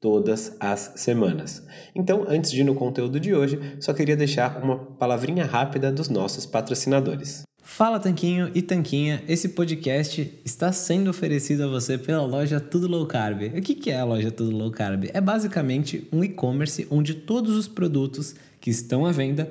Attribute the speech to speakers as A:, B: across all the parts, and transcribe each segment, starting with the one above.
A: todas as semanas. Então, antes de ir no conteúdo de hoje, só queria deixar uma palavrinha rápida dos nossos patrocinadores. Fala Tanquinho e Tanquinha, esse podcast está sendo oferecido a você pela loja Tudo Low Carb. O que é a loja Tudo Low Carb? É basicamente um e-commerce onde todos os produtos que estão à venda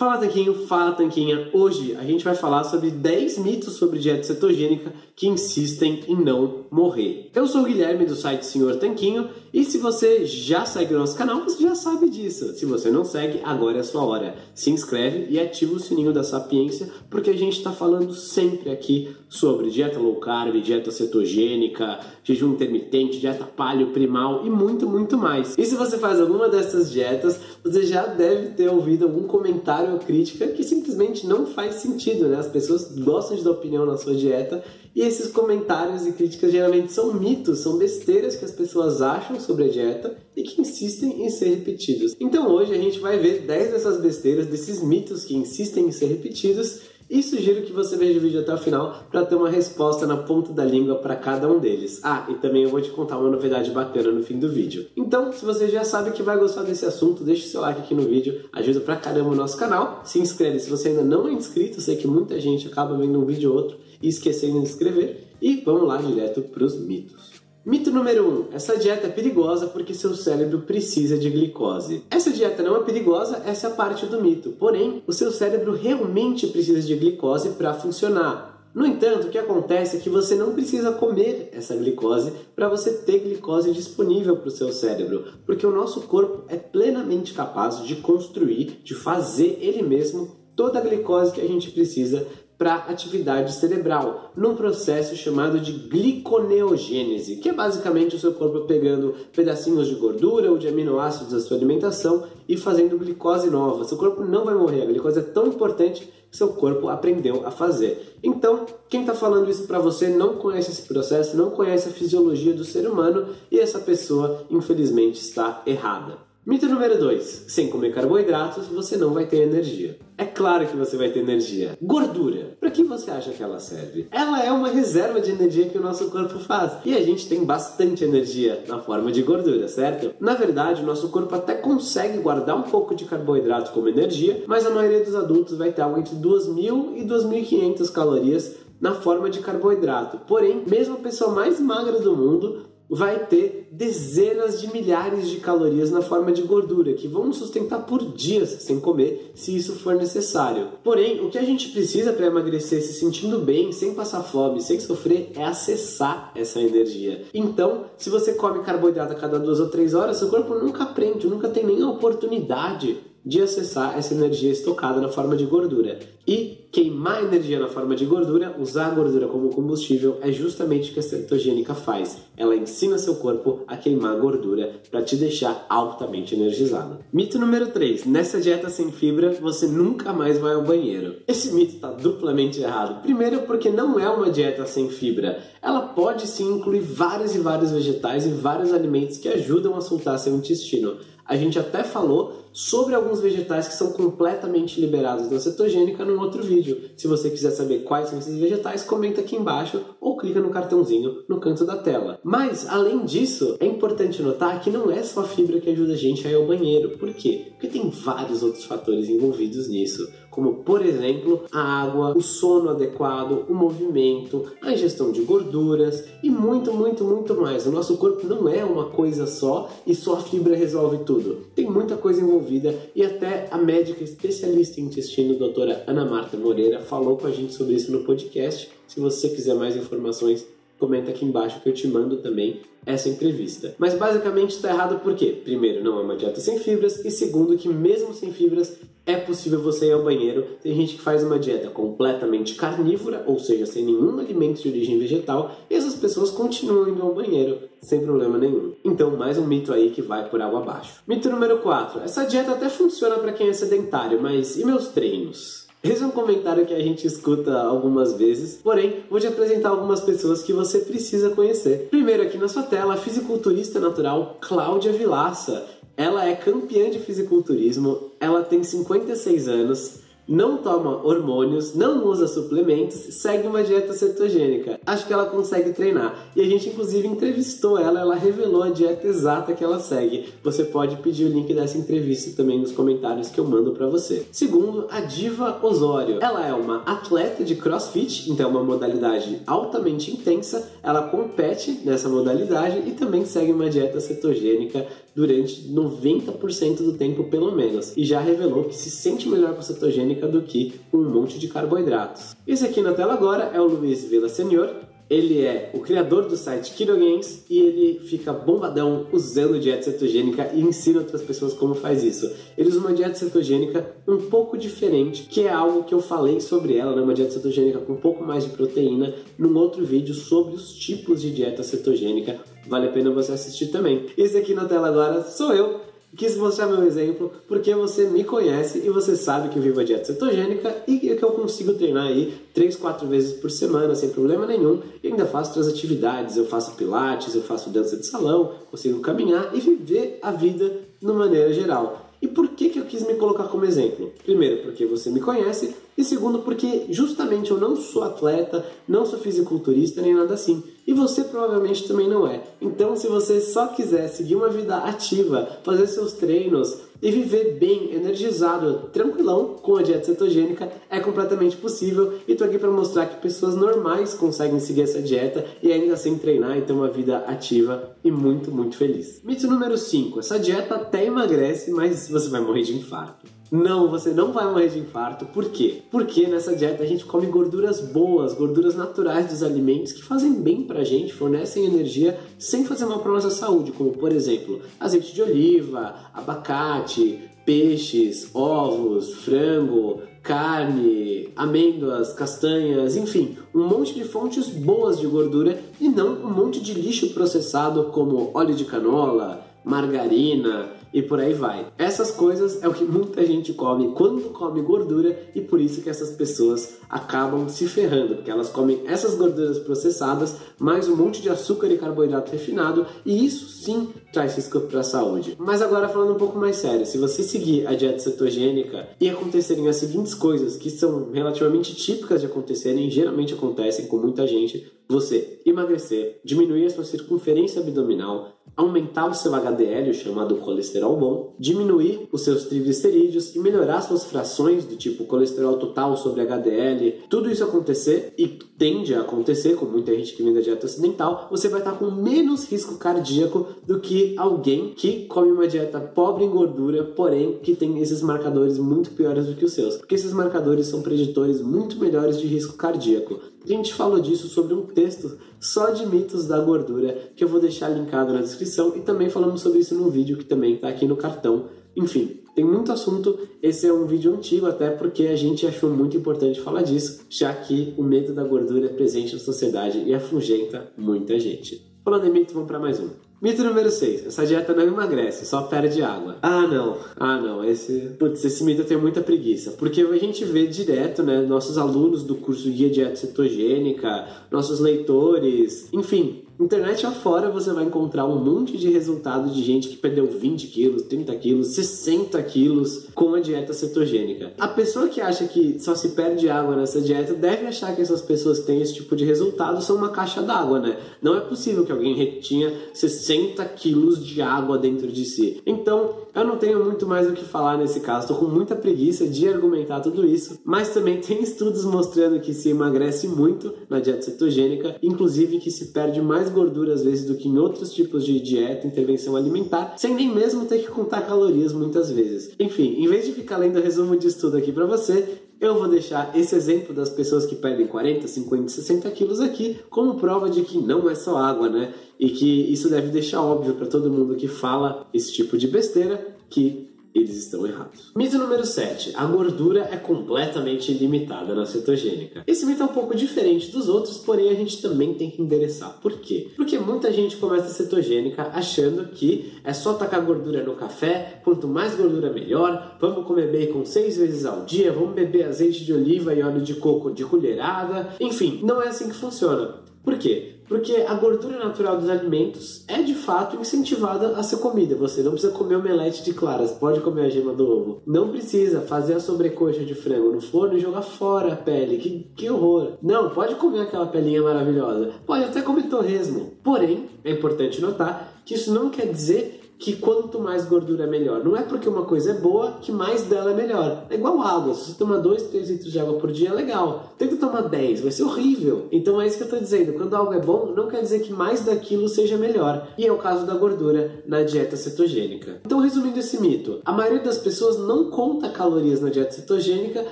A: Fala Tanquinho, fala Tanquinha. Hoje a gente vai falar sobre 10 mitos sobre dieta cetogênica que insistem em não morrer. Eu sou o Guilherme do site Senhor Tanquinho e se você já segue o nosso canal, você já sabe disso. Se você não segue, agora é a sua hora. Se inscreve e ativa o sininho da sapiência, porque a gente está falando sempre aqui sobre dieta low carb, dieta cetogênica, jejum intermitente, dieta paleo primal e muito, muito mais. E se você faz alguma dessas dietas, você já deve ter ouvido algum comentário crítica que simplesmente não faz sentido, né? As pessoas gostam de dar opinião na sua dieta e esses comentários e críticas geralmente são mitos, são besteiras que as pessoas acham sobre a dieta e que insistem em ser repetidos. Então hoje a gente vai ver 10 dessas besteiras, desses mitos que insistem em ser repetidos e sugiro que você veja o vídeo até o final para ter uma resposta na ponta da língua para cada um deles. Ah, e também eu vou te contar uma novidade bacana no fim do vídeo. Então, se você já sabe que vai gostar desse assunto, deixe seu like aqui no vídeo, ajuda pra caramba o nosso canal. Se inscreve se você ainda não é inscrito, sei que muita gente acaba vendo um vídeo ou outro e esquecendo de inscrever. E vamos lá direto para os mitos. Mito número 1. Um, essa dieta é perigosa porque seu cérebro precisa de glicose. Essa dieta não é perigosa, essa é a parte do mito. Porém, o seu cérebro realmente precisa de glicose para funcionar. No entanto, o que acontece é que você não precisa comer essa glicose para você ter glicose disponível para o seu cérebro, porque o nosso corpo é plenamente capaz de construir, de fazer ele mesmo toda a glicose que a gente precisa para atividade cerebral, num processo chamado de gliconeogênese, que é basicamente o seu corpo pegando pedacinhos de gordura ou de aminoácidos da sua alimentação e fazendo glicose nova. Seu corpo não vai morrer, a glicose é tão importante que seu corpo aprendeu a fazer. Então, quem está falando isso para você não conhece esse processo, não conhece a fisiologia do ser humano e essa pessoa, infelizmente, está errada. Mito número 2. Sem comer carboidratos, você não vai ter energia. É claro que você vai ter energia. Gordura. Para que você acha que ela serve? Ela é uma reserva de energia que o nosso corpo faz. E a gente tem bastante energia na forma de gordura, certo? Na verdade, o nosso corpo até consegue guardar um pouco de carboidrato como energia, mas a maioria dos adultos vai ter algo entre 2.000 e 2.500 calorias na forma de carboidrato. Porém, mesmo a pessoa mais magra do mundo vai ter dezenas de milhares de calorias na forma de gordura que vão sustentar por dias sem comer, se isso for necessário. Porém, o que a gente precisa para emagrecer se sentindo bem, sem passar fome, sem sofrer, é acessar essa energia. Então, se você come carboidrato a cada duas ou três horas, seu corpo nunca aprende, nunca tem nem a oportunidade de acessar essa energia estocada na forma de gordura. E queimar energia na forma de gordura, usar a gordura como combustível, é justamente o que a cetogênica faz. Ela ensina seu corpo a queimar gordura para te deixar altamente energizado. Mito número 3. Nessa dieta sem fibra, você nunca mais vai ao banheiro. Esse mito está duplamente errado. Primeiro, porque não é uma dieta sem fibra. Ela pode sim incluir vários e vários vegetais e vários alimentos que ajudam a soltar seu intestino. A gente até falou sobre alguns vegetais que são completamente liberados da cetogênica num outro vídeo. Se você quiser saber quais são esses vegetais, comenta aqui embaixo ou clica no cartãozinho no canto da tela. Mas, além disso, é importante notar que não é só a fibra que ajuda a gente a ir ao banheiro. Por quê? Porque tem vários outros fatores envolvidos nisso como por exemplo a água, o sono adequado, o movimento, a ingestão de gorduras e muito, muito, muito mais. O nosso corpo não é uma coisa só e só a fibra resolve tudo. Tem muita coisa envolvida e até a médica especialista em intestino, doutora Ana Marta Moreira, falou com a gente sobre isso no podcast. Se você quiser mais informações, comenta aqui embaixo que eu te mando também essa entrevista. Mas basicamente está errado porque, primeiro, não é uma dieta sem fibras e segundo, que mesmo sem fibras é possível você ir ao banheiro. Tem gente que faz uma dieta completamente carnívora, ou seja, sem nenhum alimento de origem vegetal, e essas pessoas continuam indo ao banheiro sem problema nenhum. Então, mais um mito aí que vai por água abaixo. Mito número 4. Essa dieta até funciona para quem é sedentário, mas e meus treinos? Esse é um comentário que a gente escuta algumas vezes, porém, vou te apresentar algumas pessoas que você precisa conhecer. Primeiro, aqui na sua tela, a fisiculturista natural Cláudia Vilaça. Ela é campeã de fisiculturismo, ela tem 56 anos, não toma hormônios, não usa suplementos, segue uma dieta cetogênica. Acho que ela consegue treinar. E a gente inclusive entrevistou ela, ela revelou a dieta exata que ela segue. Você pode pedir o link dessa entrevista também nos comentários que eu mando para você. Segundo, a Diva Osório. Ela é uma atleta de CrossFit, então é uma modalidade altamente intensa. Ela compete nessa modalidade e também segue uma dieta cetogênica durante 90% do tempo pelo menos, e já revelou que se sente melhor com cetogênica do que com um monte de carboidratos. Esse aqui na tela agora é o Luiz Vila Senior, ele é o criador do site Games e ele fica bombadão usando dieta cetogênica e ensina outras pessoas como faz isso. Ele usa uma dieta cetogênica um pouco diferente, que é algo que eu falei sobre ela, né? uma dieta cetogênica com um pouco mais de proteína, num outro vídeo sobre os tipos de dieta cetogênica. Vale a pena você assistir também. Esse aqui na tela agora sou eu, Quis mostrar meu exemplo porque você me conhece e você sabe que eu vivo a dieta cetogênica e que eu consigo treinar aí 3, 4 vezes por semana sem problema nenhum e ainda faço outras atividades. Eu faço pilates, eu faço dança de salão, consigo caminhar e viver a vida de maneira geral. E por que, que eu quis me colocar como exemplo? Primeiro, porque você me conhece, e segundo, porque justamente eu não sou atleta, não sou fisiculturista nem nada assim. E você provavelmente também não é. Então, se você só quiser seguir uma vida ativa, fazer seus treinos, e viver bem, energizado, tranquilão com a dieta cetogênica é completamente possível e tô aqui para mostrar que pessoas normais conseguem seguir essa dieta e ainda assim treinar e ter uma vida ativa e muito, muito feliz. Mito número 5. Essa dieta até emagrece, mas você vai morrer de infarto. Não, você não vai morrer de infarto. Por quê? Porque nessa dieta a gente come gorduras boas, gorduras naturais dos alimentos que fazem bem pra gente, fornecem energia sem fazer mal pra nossa saúde, como por exemplo, azeite de oliva, abacate, peixes, ovos, frango, carne, amêndoas, castanhas, enfim, um monte de fontes boas de gordura e não um monte de lixo processado como óleo de canola, margarina, e por aí vai. Essas coisas é o que muita gente come quando come gordura e por isso que essas pessoas acabam se ferrando, porque elas comem essas gorduras processadas, mais um monte de açúcar e carboidrato refinado, e isso sim traz risco para a saúde. Mas agora falando um pouco mais sério, se você seguir a dieta cetogênica e acontecerem as seguintes coisas que são relativamente típicas de acontecerem, geralmente acontecem com muita gente, você emagrecer, diminuir a sua circunferência abdominal, aumentar o seu HDL, chamado colesterol bom, diminuir os seus triglicerídeos e melhorar suas frações do tipo colesterol total sobre HDL, tudo isso acontecer e tende a acontecer com muita gente que vem da dieta ocidental, você vai estar com menos risco cardíaco do que alguém que come uma dieta pobre em gordura, porém que tem esses marcadores muito piores do que os seus, porque esses marcadores são preditores muito melhores de risco cardíaco. A gente falou disso sobre um texto só de mitos da gordura que eu vou deixar linkado na descrição e também falamos sobre isso num vídeo que também está aqui no cartão. Enfim, tem muito assunto. Esse é um vídeo antigo até porque a gente achou muito importante falar disso, já que o medo da gordura é presente na sociedade e afugenta muita gente. Falando em mito, vamos para mais um. Mito número 6. Essa dieta não emagrece, só perde água. Ah, não. Ah, não. Esse, putz, esse mito eu tenho muita preguiça. Porque a gente vê direto, né, nossos alunos do curso Guia Dieta Cetogênica, nossos leitores, enfim, Internet afora você vai encontrar um monte de resultado de gente que perdeu 20 quilos, 30 quilos, 60 quilos com a dieta cetogênica. A pessoa que acha que só se perde água nessa dieta deve achar que essas pessoas que têm esse tipo de resultado são uma caixa d'água, né? Não é possível que alguém retinha 60 quilos de água dentro de si. Então, eu não tenho muito mais o que falar nesse caso, tô com muita preguiça de argumentar tudo isso, mas também tem estudos mostrando que se emagrece muito na dieta cetogênica, inclusive que se perde mais gordura às vezes do que em outros tipos de dieta, intervenção alimentar, sem nem mesmo ter que contar calorias muitas vezes. Enfim, em vez de ficar lendo resumo de estudo aqui para você, eu vou deixar esse exemplo das pessoas que perdem 40, 50, 60 quilos aqui como prova de que não é só água, né? E que isso deve deixar óbvio para todo mundo que fala esse tipo de besteira que eles estão errados. Mito número 7. A gordura é completamente ilimitada na cetogênica. Esse mito é um pouco diferente dos outros, porém a gente também tem que endereçar. Por quê? Porque muita gente começa a cetogênica achando que é só tacar gordura no café, quanto mais gordura melhor, vamos comer bacon seis vezes ao dia, vamos beber azeite de oliva e óleo de coco de colherada. Enfim, não é assim que funciona. Por quê? Porque a gordura natural dos alimentos é de fato incentivada a ser comida. Você não precisa comer omelete de claras, pode comer a gema do ovo. Não precisa fazer a sobrecoxa de frango no forno e jogar fora a pele. Que, que horror! Não, pode comer aquela pelinha maravilhosa. Pode até comer torresmo. Porém, é importante notar que isso não quer dizer que quanto mais gordura é melhor. Não é porque uma coisa é boa que mais dela é melhor. É igual água. Se você tomar 2, 3 litros de água por dia é legal. Tenta tomar 10, vai ser horrível. Então é isso que eu estou dizendo. Quando algo é bom, não quer dizer que mais daquilo seja melhor. E é o caso da gordura na dieta cetogênica. Então, resumindo esse mito, a maioria das pessoas não conta calorias na dieta cetogênica,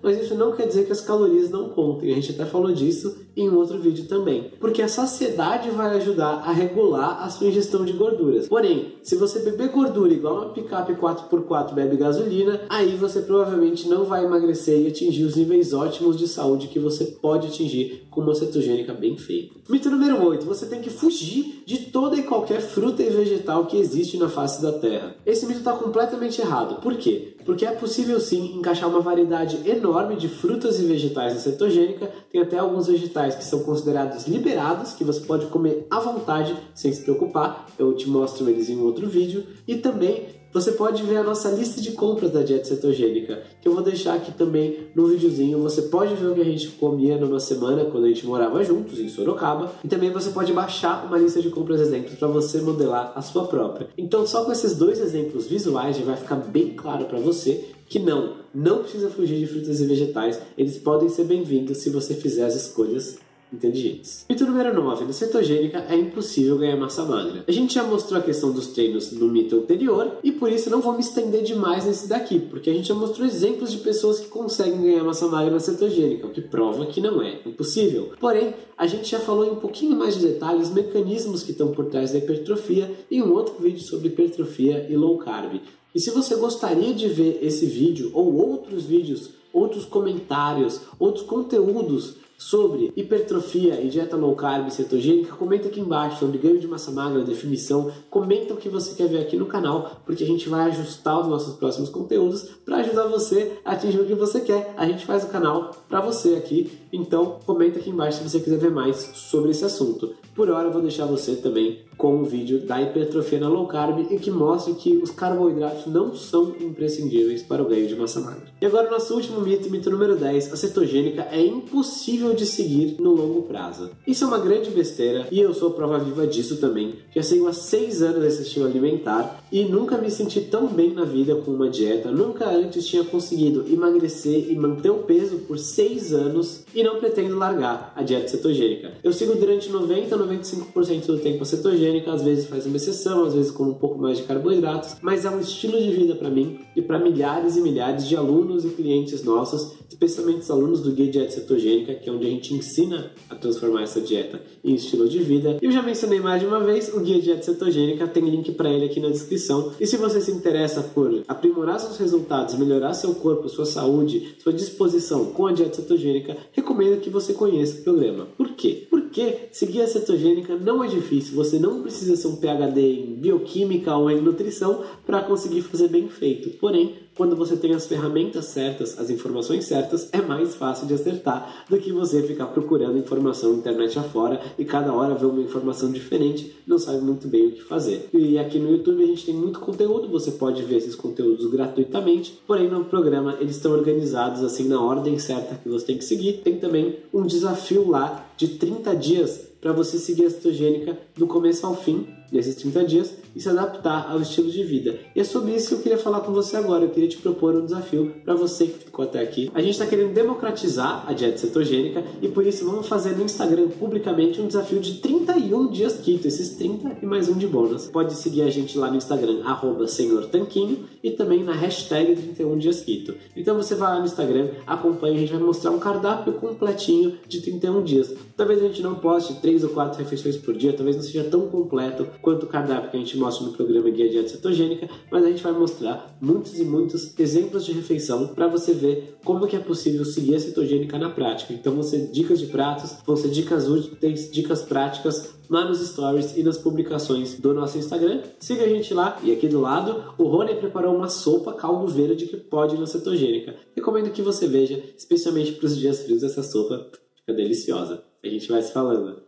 A: mas isso não quer dizer que as calorias não contem. A gente até falou disso em um outro vídeo também. Porque a saciedade vai ajudar a regular a sua ingestão de gorduras. Porém, se você beber gordura igual uma picape 4x4 bebe gasolina, aí você provavelmente não vai emagrecer e atingir os níveis ótimos de saúde que você pode atingir com uma cetogênica bem feita. Mito número 8. Você tem que fugir de toda e qualquer fruta e vegetal que existe na face da Terra. Esse mito está completamente errado. Por quê? Porque é possível sim encaixar uma variedade enorme de frutas e vegetais na cetogênica. Tem até alguns vegetais que são considerados liberados, que você pode comer à vontade sem se preocupar. Eu te mostro eles em outro vídeo. E também você pode ver a nossa lista de compras da dieta cetogênica, que eu vou deixar aqui também no videozinho. Você pode ver o que a gente comia numa semana quando a gente morava juntos em Sorocaba, e também você pode baixar uma lista de compras exemplos para você modelar a sua própria. Então, só com esses dois exemplos visuais já vai ficar bem claro para você que não, não precisa fugir de frutas e vegetais, eles podem ser bem-vindos se você fizer as escolhas inteligentes. Mito número 9. Na cetogênica é impossível ganhar massa magra. A gente já mostrou a questão dos treinos no mito anterior e por isso não vou me estender demais nesse daqui, porque a gente já mostrou exemplos de pessoas que conseguem ganhar massa magra na cetogênica, o que prova que não é impossível. Porém, a gente já falou em um pouquinho mais de detalhes, mecanismos que estão por trás da hipertrofia em um outro vídeo sobre hipertrofia e low carb. E se você gostaria de ver esse vídeo ou outros vídeos, outros comentários, outros conteúdos sobre hipertrofia e dieta low carb cetogênica, comenta aqui embaixo sobre ganho de massa magra, definição, comenta o que você quer ver aqui no canal, porque a gente vai ajustar os nossos próximos conteúdos para ajudar você a atingir o que você quer. A gente faz o canal para você aqui, então comenta aqui embaixo se você quiser ver mais sobre esse assunto. Por hora eu vou deixar você também com o vídeo da hipertrofia na low carb e que mostra que os carboidratos não são imprescindíveis para o ganho de massa magra. E agora o nosso último mito, mito número 10, a cetogênica é impossível de seguir no longo prazo. Isso é uma grande besteira e eu sou prova viva disso também. Já sigo há 6 anos esse estilo alimentar e nunca me senti tão bem na vida com uma dieta, nunca antes tinha conseguido emagrecer e manter o peso por 6 anos e não pretendo largar a dieta cetogênica. Eu sigo durante 90 a 95% do tempo a cetogênica, às vezes faz uma exceção, às vezes com um pouco mais de carboidratos, mas é um estilo de vida para mim e para milhares e milhares de alunos e clientes nossos, especialmente os alunos do Guia Dieta Cetogênica, que é onde a gente ensina a transformar essa dieta em estilo de vida. Eu já mencionei mais de uma vez o Guia Dieta Cetogênica, tem link para ele aqui na descrição. E se você se interessa por aprimorar seus resultados, melhorar seu corpo, sua saúde, sua disposição com a dieta cetogênica, recomendo que você conheça o programa. Por quê? Porque seguir a cetogênica não é difícil, você não precisa ser um PhD em bioquímica ou em nutrição para conseguir fazer bem feito. Porém, quando você tem as ferramentas certas, as informações certas, é mais fácil de acertar do que você ficar procurando informação na internet afora e cada hora ver uma informação diferente, não sabe muito bem o que fazer. E aqui no YouTube a gente tem muito conteúdo, você pode ver esses conteúdos gratuitamente, porém no programa eles estão organizados assim na ordem certa que você tem que seguir. Tem também um desafio lá de 30 dias para você seguir a cetogênica do começo ao fim nesses 30 dias e se adaptar ao estilo de vida. E é sobre isso que eu queria falar com você agora. Eu queria te propor um desafio para você que ficou até aqui. A gente está querendo democratizar a dieta cetogênica e por isso vamos fazer no Instagram publicamente um desafio de 31 dias keto, esses 30 e mais um de bônus. Pode seguir a gente lá no Instagram, senhortanquinho e também na hashtag 31 dias keto. Então você vai lá no Instagram, acompanha, a gente vai mostrar um cardápio completinho de 31 dias. Talvez a gente não poste 3 ou 4 refeições por dia, talvez não seja tão completo quanto o cardápio que a gente mostra no programa Guia Dieta Cetogênica, mas a gente vai mostrar muitos e muitos exemplos de refeição para você ver como que é possível seguir a cetogênica na prática. Então vão ser dicas de pratos, vão ser dicas úteis, dicas práticas lá nos stories e nas publicações do nosso Instagram. Siga a gente lá. E aqui do lado, o Rony preparou uma sopa caldo verde que pode na cetogênica. Recomendo que você veja, especialmente para os dias frios, essa sopa fica deliciosa. A gente vai se falando.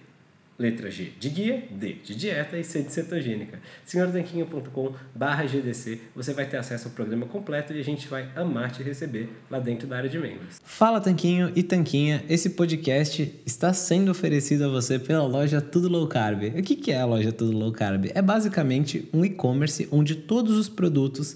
B: Letra G de guia, D de dieta e C de cetogênica. senhortanquinho.com barra GDC, você vai ter acesso ao programa completo e a gente vai amar te receber lá dentro da área de membros.
A: Fala Tanquinho e Tanquinha, esse podcast está sendo oferecido a você pela loja Tudo Low Carb. O que é a loja Tudo Low Carb? É basicamente um e-commerce onde todos os produtos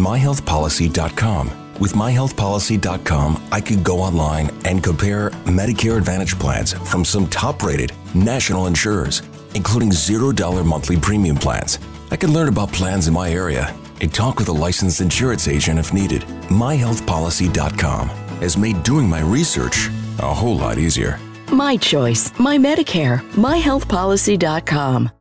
C: myhealthpolicy.com. With myhealthpolicy.com, I could go online and compare Medicare Advantage plans from some top rated national insurers, including $0 monthly premium plans. I can learn about plans in my area and talk with a licensed insurance agent if needed. MyHealthPolicy.com has made doing my research a whole lot easier.
D: My choice, my Medicare, myhealthpolicy.com.